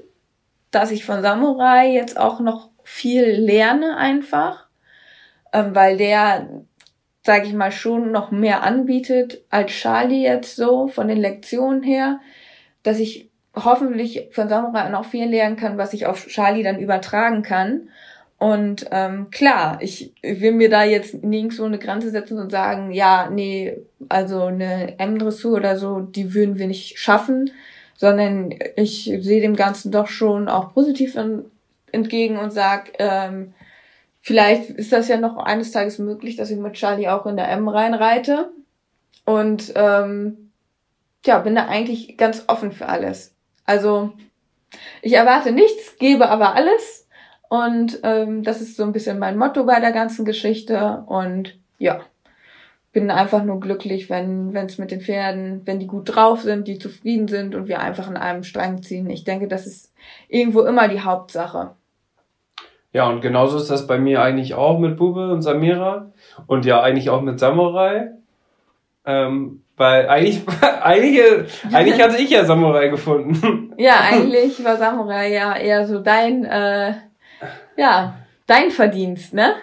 dass ich von Samurai jetzt auch noch viel lerne einfach ähm, weil der, sage ich mal, schon noch mehr anbietet als Charlie jetzt so von den Lektionen her, dass ich hoffentlich von Samurai noch viel lernen kann, was ich auf Charlie dann übertragen kann. Und ähm, klar, ich will mir da jetzt nirgendwo eine Grenze setzen und sagen, ja, nee, also eine M-Dressur oder so, die würden wir nicht schaffen, sondern ich sehe dem Ganzen doch schon auch positiv entgegen und sag, ähm, Vielleicht ist das ja noch eines Tages möglich, dass ich mit Charlie auch in der M reinreite. Und ähm, ja, bin da eigentlich ganz offen für alles. Also ich erwarte nichts, gebe aber alles. Und ähm, das ist so ein bisschen mein Motto bei der ganzen Geschichte. Und ja, bin einfach nur glücklich, wenn es mit den Pferden, wenn die gut drauf sind, die zufrieden sind und wir einfach in einem Strang ziehen. Ich denke, das ist irgendwo immer die Hauptsache. Ja, und genauso ist das bei mir eigentlich auch mit Bube und Samira und ja eigentlich auch mit Samurai. Ähm, weil eigentlich, eigentlich, eigentlich hatte ich ja Samurai gefunden. Ja, eigentlich war Samurai ja eher so dein, äh, ja, dein Verdienst, ne?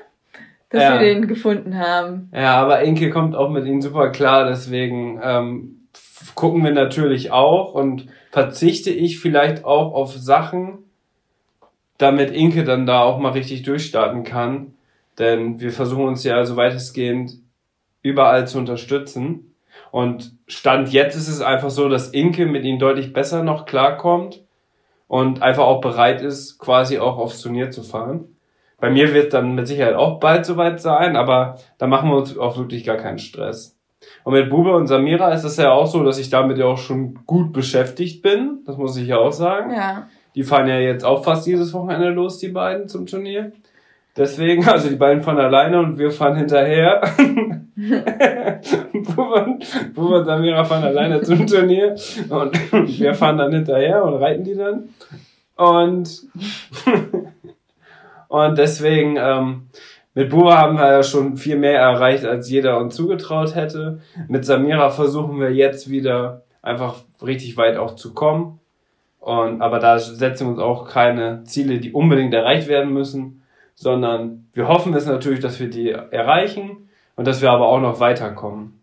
Dass ja. wir den gefunden haben. Ja, aber Inke kommt auch mit ihnen super klar, deswegen ähm, gucken wir natürlich auch und verzichte ich vielleicht auch auf Sachen, damit Inke dann da auch mal richtig durchstarten kann. Denn wir versuchen uns ja also weitestgehend überall zu unterstützen. Und Stand jetzt ist es einfach so, dass Inke mit ihnen deutlich besser noch klarkommt und einfach auch bereit ist, quasi auch aufs Turnier zu fahren. Bei mir wird dann mit Sicherheit auch bald soweit sein, aber da machen wir uns auch wirklich gar keinen Stress. Und mit Bube und Samira ist es ja auch so, dass ich damit ja auch schon gut beschäftigt bin. Das muss ich ja auch sagen. Ja. Die fahren ja jetzt auch fast jedes Wochenende los, die beiden, zum Turnier. Deswegen, also die beiden fahren alleine und wir fahren hinterher. Bube und Samira fahren alleine zum Turnier und wir fahren dann hinterher und reiten die dann. Und, und deswegen, ähm, mit Bube haben wir ja schon viel mehr erreicht, als jeder uns zugetraut hätte. Mit Samira versuchen wir jetzt wieder einfach richtig weit auch zu kommen. Und, aber da setzen wir uns auch keine Ziele, die unbedingt erreicht werden müssen, sondern wir hoffen es natürlich, dass wir die erreichen und dass wir aber auch noch weiterkommen.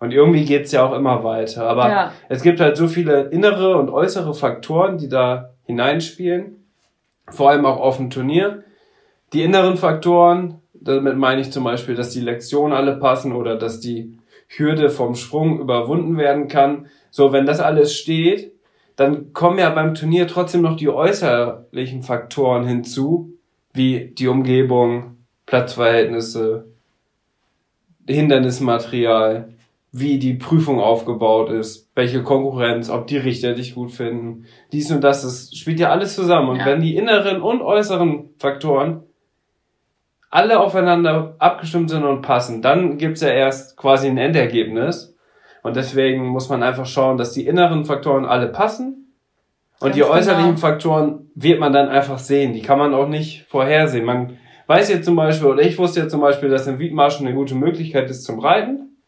Und irgendwie geht's ja auch immer weiter. Aber ja. es gibt halt so viele innere und äußere Faktoren, die da hineinspielen. Vor allem auch auf dem Turnier. Die inneren Faktoren, damit meine ich zum Beispiel, dass die Lektionen alle passen oder dass die Hürde vom Sprung überwunden werden kann. So, wenn das alles steht, dann kommen ja beim Turnier trotzdem noch die äußerlichen Faktoren hinzu, wie die Umgebung, Platzverhältnisse, Hindernismaterial, wie die Prüfung aufgebaut ist, welche Konkurrenz, ob die Richter dich gut finden, dies und das, das spielt ja alles zusammen. Und Ja. wenn die inneren und äußeren Faktoren alle aufeinander abgestimmt sind und passen, dann gibt's ja erst quasi ein Endergebnis. Und deswegen muss man einfach schauen, dass die inneren Faktoren alle passen. Und Ganz die äußerlichen genau. Faktoren wird man dann einfach sehen. Die kann man auch nicht vorhersehen. Man weiß jetzt zum Beispiel, oder ich wusste jetzt zum Beispiel, dass ein Wiedmarsch eine gute Möglichkeit ist zum Reiten.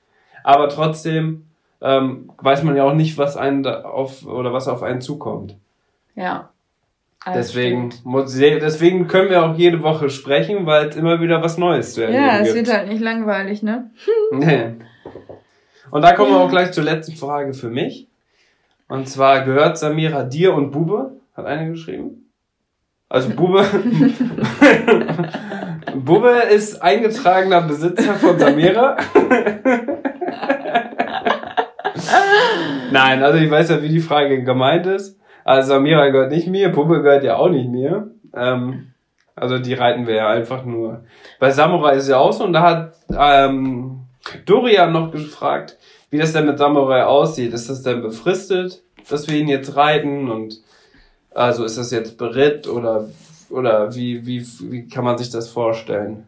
Aber trotzdem ähm, weiß man ja auch nicht, was einen da auf oder was auf einen zukommt. Ja. Alles Deswegen, muss, deswegen können wir auch jede Woche sprechen, weil es immer wieder was Neues zu erleben Ja, es gibt. wird halt nicht langweilig, ne? Nee. Und da kommen wir auch gleich zur letzten Frage für mich. Und zwar gehört Samira dir und Bube? Hat eine geschrieben? Also Bube. Bube ist eingetragener Besitzer von Samira. Nein, also ich weiß ja, wie die Frage gemeint ist. Also Samira gehört nicht mir, Bube gehört ja auch nicht mir. Ähm, also die reiten wir ja einfach nur. Bei Samurai ist ja auch so und da hat ähm, Dorian noch gefragt, wie das denn mit Samurai aussieht. Ist das denn befristet, dass wir ihn jetzt reiten und also ist das jetzt beritt oder oder wie wie wie kann man sich das vorstellen?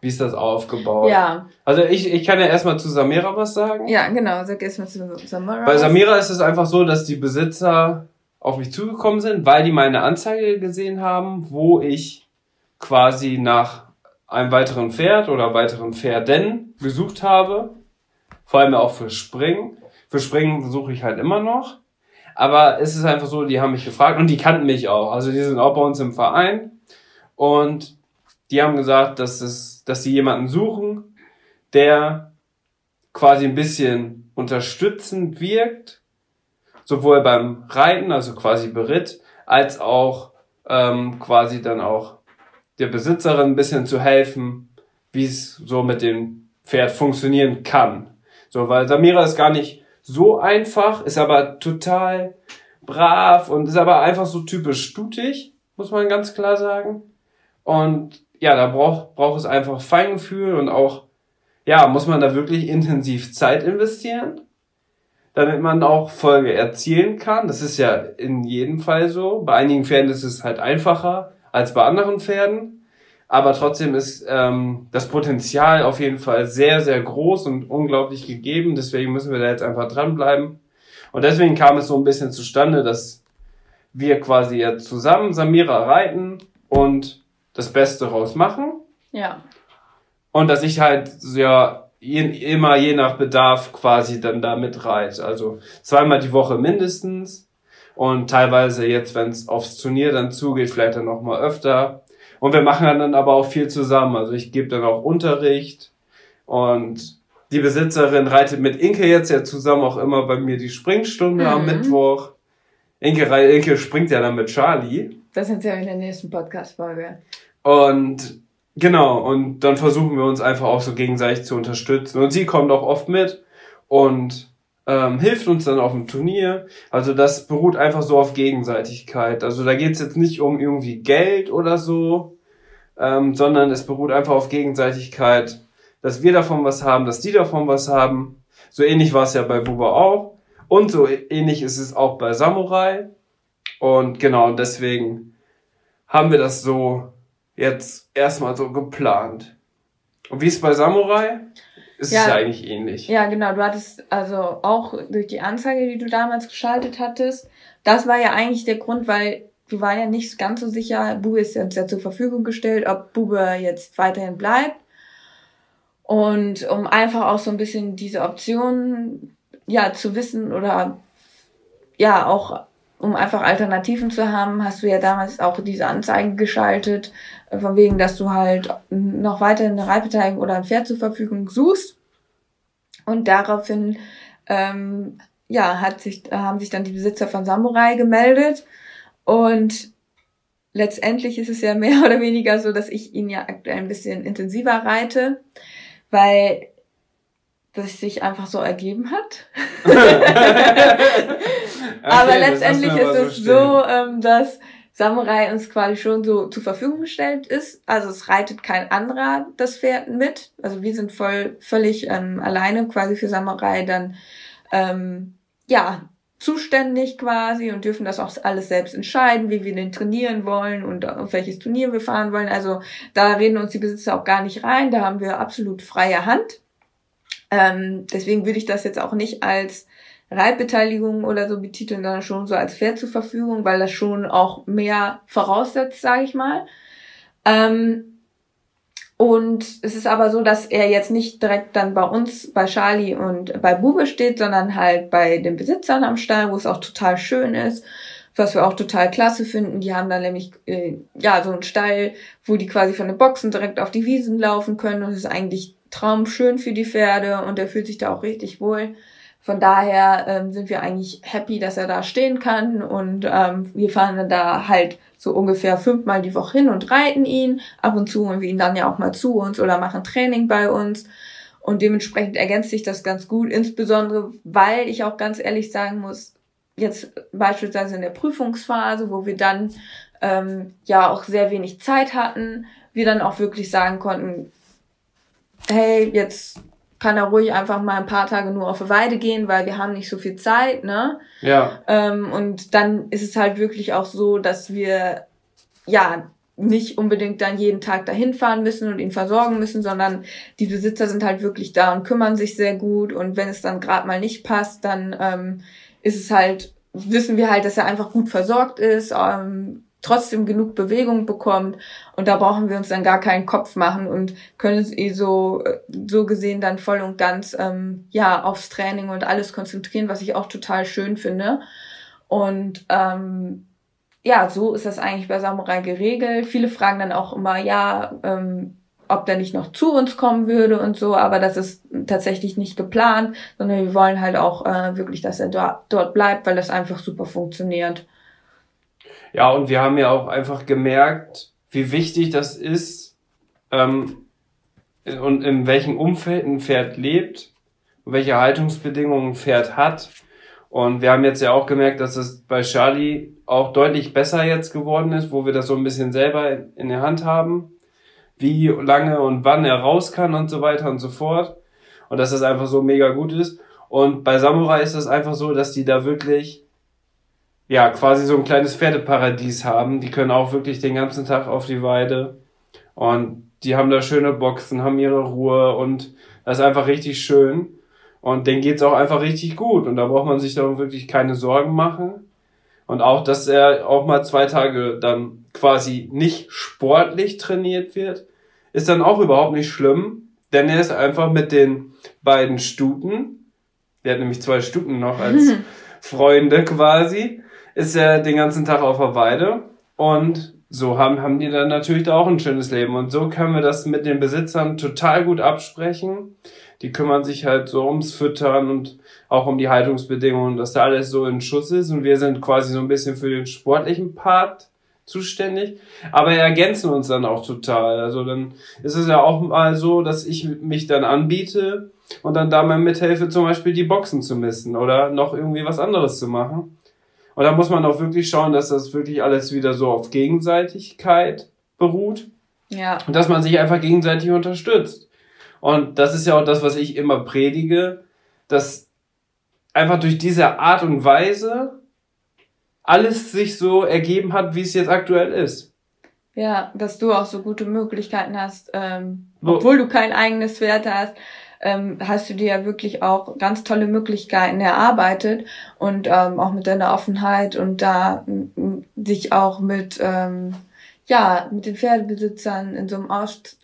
Wie ist das aufgebaut? Ja, Also ich ich kann ja erstmal zu Samira was sagen. ja, genau. Sag erst mal zu Samara. Bei Samira ist es einfach so, dass die Besitzer auf mich zugekommen sind, weil die meine Anzeige gesehen haben, wo ich quasi nach einem weiteren Pferd oder weiteren Pferden gesucht habe. Vor allem auch für Springen. Für Springen suche ich halt immer noch. Aber es ist einfach so, die haben mich gefragt und die kannten mich auch. Also die sind auch bei uns im Verein. Und die haben gesagt, dass, es, dass sie jemanden suchen, der quasi ein bisschen unterstützend wirkt, sowohl beim Reiten, also quasi Beritt, als auch ähm, quasi dann auch der Besitzerin ein bisschen zu helfen, wie es so mit dem Pferd funktionieren kann. So, weil Samira ist gar nicht so einfach, ist aber total brav und ist aber einfach so typisch stutig, muss man ganz klar sagen. Und ja, da braucht, braucht es einfach Feingefühl und auch, ja, muss man da wirklich intensiv Zeit investieren, damit man auch Folge erzielen kann. Das ist ja in jedem Fall so. Bei einigen Pferden ist es halt einfacher als bei anderen Pferden. Aber trotzdem ist ähm, das Potenzial auf jeden Fall sehr, sehr groß und unglaublich gegeben. Deswegen müssen wir da jetzt einfach dranbleiben. Und deswegen kam es so ein bisschen zustande, dass wir quasi jetzt zusammen Samira reiten und das Beste raus machen. Ja, Und dass ich halt ja je, immer je nach Bedarf quasi dann da mitreite. Also zweimal die Woche mindestens. Und teilweise jetzt, wenn es aufs Turnier dann zugeht, vielleicht dann noch mal öfter. Und wir machen dann aber auch viel zusammen. Also ich gebe dann auch Unterricht. Und die Besitzerin reitet mit Inke jetzt ja zusammen auch immer bei mir die Springstunde am Mhm. Mittwoch. Inke, Inke springt ja dann mit Charlie. das sind ja in der nächsten Podcast-Folge. Und genau, und dann versuchen wir uns einfach auch so gegenseitig zu unterstützen. Und sie kommt auch oft mit und ähm, hilft uns dann auf dem Turnier. Also das beruht einfach so auf Gegenseitigkeit. Also da geht's jetzt nicht um irgendwie Geld oder so, ähm, sondern es beruht einfach auf Gegenseitigkeit, dass wir davon was haben, dass die davon was haben. So ähnlich war es ja bei Buba auch. Und so ähnlich ist es auch bei Samurai. Und genau, deswegen haben wir das so jetzt erstmal so geplant. Und wie ist bei Samurai? Ist Ja. es ja eigentlich ähnlich. Ja, genau. Du hattest also auch durch die Anzeige, die du damals geschaltet hattest, das war ja eigentlich der Grund, weil du war ja nicht ganz so sicher, Bube ist uns ja zur Verfügung gestellt, ob Bube jetzt weiterhin bleibt. Und um einfach auch so ein bisschen diese Optionen ja zu wissen oder ja auch um einfach Alternativen zu haben, hast du ja damals auch diese Anzeige geschaltet, von wegen, dass du halt noch weiterhin eine Reitbeteiligung oder ein Pferd zur Verfügung suchst. Und daraufhin ähm, ja, hat sich, haben sich dann die Besitzer von Samurai gemeldet. Und letztendlich ist es ja mehr oder weniger so, dass ich ihn ja aktuell ein bisschen intensiver reite, weil das sich einfach so ergeben hat. Aber Okay, das letztendlich ist es stehen. so, ähm, dass Samurai uns quasi schon so zur Verfügung gestellt ist. Also es reitet kein anderer das Pferd mit. Also wir sind voll völlig ähm, alleine quasi für Samurai dann ähm, ja zuständig quasi und dürfen das auch alles selbst entscheiden, wie wir den trainieren wollen und auf welches Turnier wir fahren wollen. Also da reden uns die Besitzer auch gar nicht rein. Da haben wir absolut freie Hand. Ähm, deswegen würde ich das jetzt auch nicht als Reitbeteiligung oder so betiteln, sondern schon so als Pferd zur Verfügung, weil das schon auch mehr voraussetzt, sage ich mal. Ähm, und es ist aber so, dass er jetzt nicht direkt dann bei uns, bei Charlie und bei Bube steht, sondern halt bei den Besitzern am Stall, wo es auch total schön ist, was wir auch total klasse finden. Die haben dann nämlich äh, ja so einen Stall, wo die quasi von den Boxen direkt auf die Wiesen laufen können und es ist eigentlich traumschön für die Pferde und er fühlt sich da auch richtig wohl. Von daher ähm, sind wir eigentlich happy, dass er da stehen kann und ähm, wir fahren dann da halt so ungefähr fünfmal die Woche hin und reiten ihn. Ab und zu holen wir ihn dann ja auch mal zu uns oder machen Training bei uns. Und dementsprechend ergänzt sich das ganz gut, insbesondere weil ich auch ganz ehrlich sagen muss, jetzt beispielsweise in der Prüfungsphase, wo wir dann ähm, ja auch sehr wenig Zeit hatten, wir dann auch wirklich sagen konnten, hey, jetzt kann er ruhig einfach mal ein paar Tage nur auf die Weide gehen, weil wir haben nicht so viel Zeit, ne? Ja. Ähm, und dann ist es halt wirklich auch so, dass wir ja nicht unbedingt dann jeden Tag dahin fahren müssen und ihn versorgen müssen, sondern die Besitzer sind halt wirklich da und kümmern sich sehr gut. Und wenn es dann gerade mal nicht passt, dann ähm, ist es halt, wissen wir halt, dass er einfach gut versorgt ist, ähm, trotzdem genug Bewegung bekommt und da brauchen wir uns dann gar keinen Kopf machen und können es eh so so gesehen dann voll und ganz ähm, ja aufs Training und alles konzentrieren, was ich auch total schön finde und ähm, ja so ist das eigentlich bei Samurai geregelt. Viele fragen dann auch immer ja ähm, ob der nicht noch zu uns kommen würde und so, aber das ist tatsächlich nicht geplant, sondern wir wollen halt auch äh, wirklich, dass er dort, dort bleibt, weil das einfach super funktioniert. Ja, und wir haben ja auch einfach gemerkt, wie wichtig das ist ähm, und in welchem Umfeld ein Pferd lebt welche Haltungsbedingungen ein Pferd hat. Und wir haben jetzt ja auch gemerkt, dass es bei Charlie auch deutlich besser jetzt geworden ist, wo wir das so ein bisschen selber in der Hand haben, wie lange und wann er raus kann und so weiter und so fort. Und dass das einfach so mega gut ist. Und bei Samurai ist das einfach so, dass die da wirklich ja, quasi so ein kleines Pferdeparadies haben. Die können auch wirklich den ganzen Tag auf die Weide und die haben da schöne Boxen, haben ihre Ruhe und das ist einfach richtig schön. Und denen geht's auch einfach richtig gut und da braucht man sich darum wirklich keine Sorgen machen. Und auch, dass er auch mal zwei Tage dann quasi nicht sportlich trainiert wird, ist dann auch überhaupt nicht schlimm, denn er ist einfach mit den beiden Stuten, der hat nämlich zwei Stuten noch als Freunde quasi, ist er den ganzen Tag auf der Weide und so haben, haben die dann natürlich da auch ein schönes Leben. Und so können wir das mit den Besitzern total gut absprechen. Die kümmern sich halt so ums Füttern und auch um die Haltungsbedingungen, dass da alles so in Schuss ist. Und wir sind quasi so ein bisschen für den sportlichen Part zuständig. Aber ergänzen uns dann auch total. Also dann ist es ja auch mal so, dass ich mich dann anbiete und dann da mal mithelfe, zum Beispiel die Boxen zu missen oder noch irgendwie was anderes zu machen. Und da muss man auch wirklich schauen, dass das wirklich alles wieder so auf Gegenseitigkeit beruht. Ja. Und dass man sich einfach gegenseitig unterstützt. Und das ist ja auch das, was ich immer predige, dass einfach durch diese Art und Weise alles sich so ergeben hat, wie es jetzt aktuell ist. Ja, dass du auch so gute Möglichkeiten hast, ähm, obwohl du kein eigenes Pferd hast, ähm, hast du dir ja wirklich auch ganz tolle Möglichkeiten erarbeitet und ähm, auch mit deiner Offenheit und da sich auch mit ähm, ja mit den Pferdebesitzern in so einem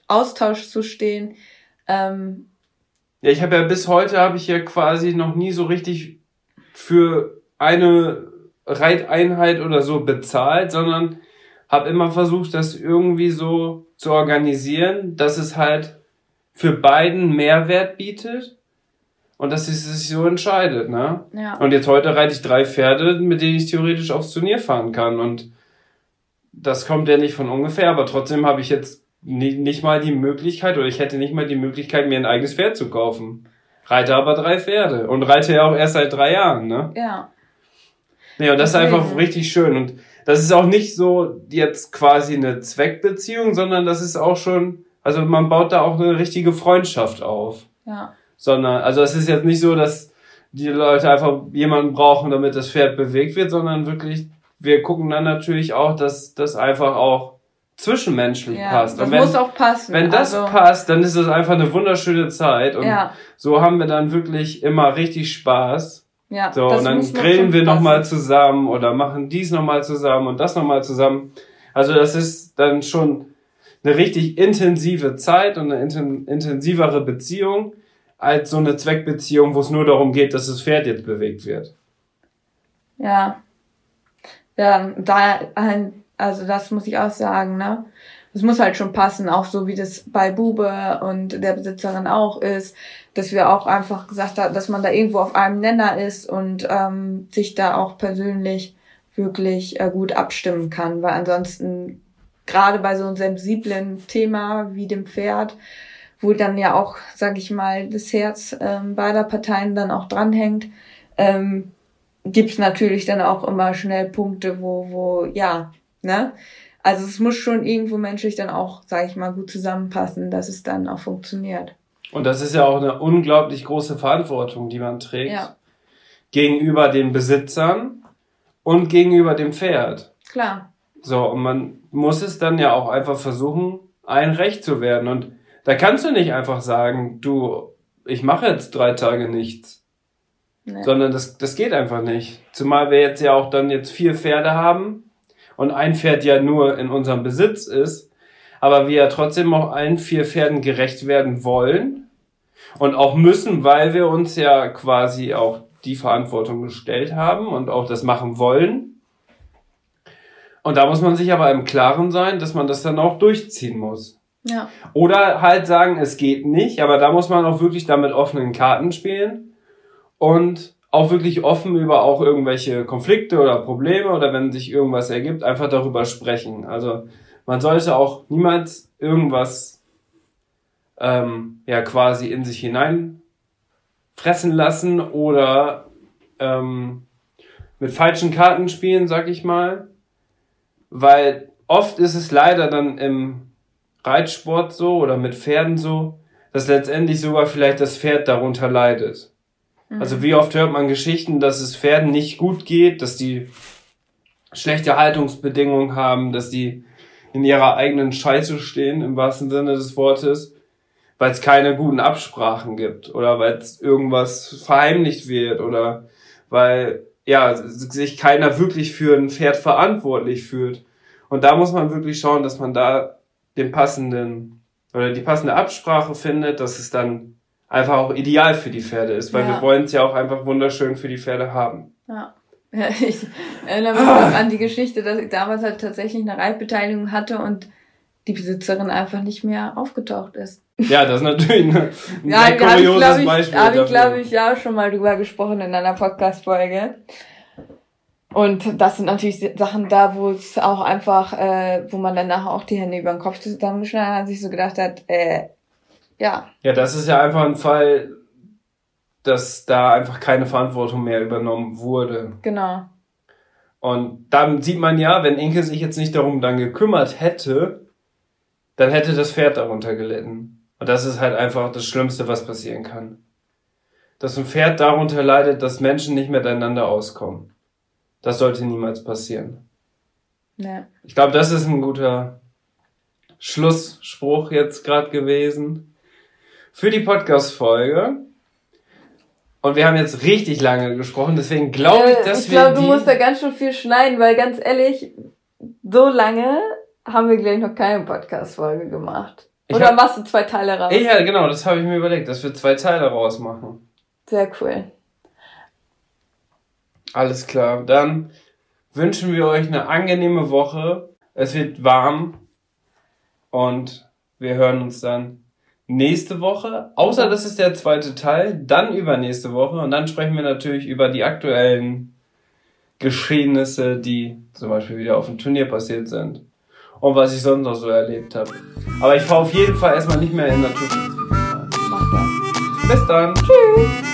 Austausch zu stehen. Ähm, ja, ich habe ja bis heute habe ich ja quasi noch nie so richtig für eine Reiteinheit oder so bezahlt, sondern habe immer versucht, das irgendwie so zu organisieren, dass es halt für beiden Mehrwert bietet und dass sie sich so entscheidet, ne? Ja. Und jetzt heute reite ich drei Pferde, mit denen ich theoretisch aufs Turnier fahren kann und das kommt ja nicht von ungefähr, aber trotzdem habe ich jetzt nicht, nicht mal die Möglichkeit oder ich hätte nicht mal die Möglichkeit, mir ein eigenes Pferd zu kaufen. Reite aber drei Pferde und reite ja auch erst seit drei Jahren, ne? Ja. Nee, und das Deswegen. ist einfach richtig schön und das ist auch nicht so jetzt quasi eine Zweckbeziehung, sondern das ist auch schon, also man baut da auch eine richtige Freundschaft auf. Ja. Sondern, also es ist jetzt nicht so, dass die Leute einfach jemanden brauchen, damit das Pferd bewegt wird, sondern wirklich, wir gucken dann natürlich auch, dass das einfach auch zwischenmenschlich Ja, passt. das Und wenn, muss auch passen. wenn das also, passt, dann ist das einfach eine wunderschöne Zeit. Und Ja, so haben wir dann wirklich immer richtig Spaß. ja. So, und dann grillen wir nochmal zusammen oder machen dies nochmal zusammen und das nochmal zusammen. Also das ist dann schon eine richtig intensive Zeit und eine inten intensivere Beziehung als so eine Zweckbeziehung, wo es nur darum geht, dass das Pferd jetzt bewegt wird. Ja. Ja, da, also das muss ich auch sagen, ne? Das muss halt schon passen, auch so wie das bei Bube und der Besitzerin auch ist, dass wir auch einfach gesagt haben, dass man da irgendwo auf einem Nenner ist und ähm, sich da auch persönlich wirklich äh, gut abstimmen kann, weil ansonsten gerade bei so einem sensiblen Thema wie dem Pferd, wo dann ja auch, sag ich mal, das Herz ähm, beider Parteien dann auch dranhängt, ähm, gibt's natürlich dann auch immer schnell Punkte, wo, wo, ja, ne? Also es muss schon irgendwo menschlich dann auch, sag ich mal, gut zusammenpassen, dass es dann auch funktioniert. Und das ist ja auch eine unglaublich große Verantwortung, die man trägt. Ja. Gegenüber den Besitzern und gegenüber dem Pferd. Klar. So, und man muss es dann ja auch einfach versuchen, ein Recht zu werden. Und da kannst du nicht einfach sagen, du, ich mache jetzt drei Tage nichts. Ne? Sondern das, das geht einfach nicht. Zumal wir jetzt ja auch dann jetzt vier Pferde haben und ein Pferd ja nur in unserem Besitz ist, aber wir ja trotzdem auch allen vier Pferden gerecht werden wollen und auch müssen, weil wir uns ja quasi auch die Verantwortung gestellt haben und auch das machen wollen. Und da muss man sich aber im Klaren sein, dass man das dann auch durchziehen muss. Ja. Oder halt sagen, es geht nicht, aber da muss man auch wirklich damit offenen Karten spielen und auch wirklich offen über auch irgendwelche Konflikte oder Probleme oder wenn sich irgendwas ergibt, einfach darüber sprechen. Also man sollte auch niemals irgendwas ähm, ja quasi in sich hinein fressen lassen oder ähm, mit falschen Karten spielen, sag ich mal. Weil oft ist es leider dann im Reitsport so oder mit Pferden so, dass letztendlich sogar vielleicht das Pferd darunter leidet. Also wie oft hört man Geschichten, dass es Pferden nicht gut geht, dass die schlechte Haltungsbedingungen haben, dass die in ihrer eigenen Scheiße stehen, im wahrsten Sinne des Wortes, weil es keine guten Absprachen gibt oder weil es irgendwas verheimlicht wird oder weil ja sich keiner wirklich für ein Pferd verantwortlich fühlt. Und da muss man wirklich schauen, dass man da den passenden oder die passende Absprache findet, dass es dann einfach auch ideal für die Pferde ist, weil Ja. wir wollen es ja auch einfach wunderschön für die Pferde haben. Ja. Ja, ich erinnere mich noch an die Geschichte, dass ich damals halt tatsächlich eine Reitbeteiligung hatte und die Besitzerin einfach nicht mehr aufgetaucht ist. Ja, das ist natürlich ein Ja, sehr da habe ich, kurioses glaube ich, Beispiel. hab ich, dafür. glaub ich, ja schon mal drüber gesprochen in einer Podcast-Folge. Und das sind natürlich Sachen da, wo es auch einfach, äh, wo man dann nachher auch die Hände über den Kopf zusammengeschnallt hat und sich so gedacht hat, äh, ja, Ja, das ist ja einfach ein Fall, dass da einfach keine Verantwortung mehr übernommen wurde. genau. Und dann sieht man ja, wenn Inke sich jetzt nicht darum dann gekümmert hätte, dann hätte das Pferd darunter gelitten. Und das ist halt einfach das Schlimmste, was passieren kann. Dass ein Pferd darunter leidet, dass Menschen nicht miteinander auskommen. Das sollte niemals passieren. Ja. Ich glaube, das ist ein guter Schlussspruch jetzt gerade gewesen für die Podcast-Folge. Und wir haben jetzt richtig lange gesprochen, deswegen glaube ich, Äh, dass ich wir glaube, du musst da ganz schön viel schneiden, weil ganz ehrlich, so lange haben wir gleich noch keine Podcast-Folge gemacht. Ich Oder hab- machst du zwei Teile raus? ja, genau, das habe ich mir überlegt, dass wir zwei Teile rausmachen. Sehr cool. Alles klar. Dann wünschen wir euch eine angenehme Woche. Es wird warm. Und wir hören uns dann nächste Woche. Außer das ist der zweite Teil. Dann übernächste Woche. Und dann sprechen wir natürlich über die aktuellen Geschehnisse, die zum Beispiel wieder auf dem Turnier passiert sind. Und was ich sonst noch so erlebt habe. Aber ich fahre auf jeden Fall erstmal nicht mehr in das. Bis dann. Tschüss.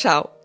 Ciao.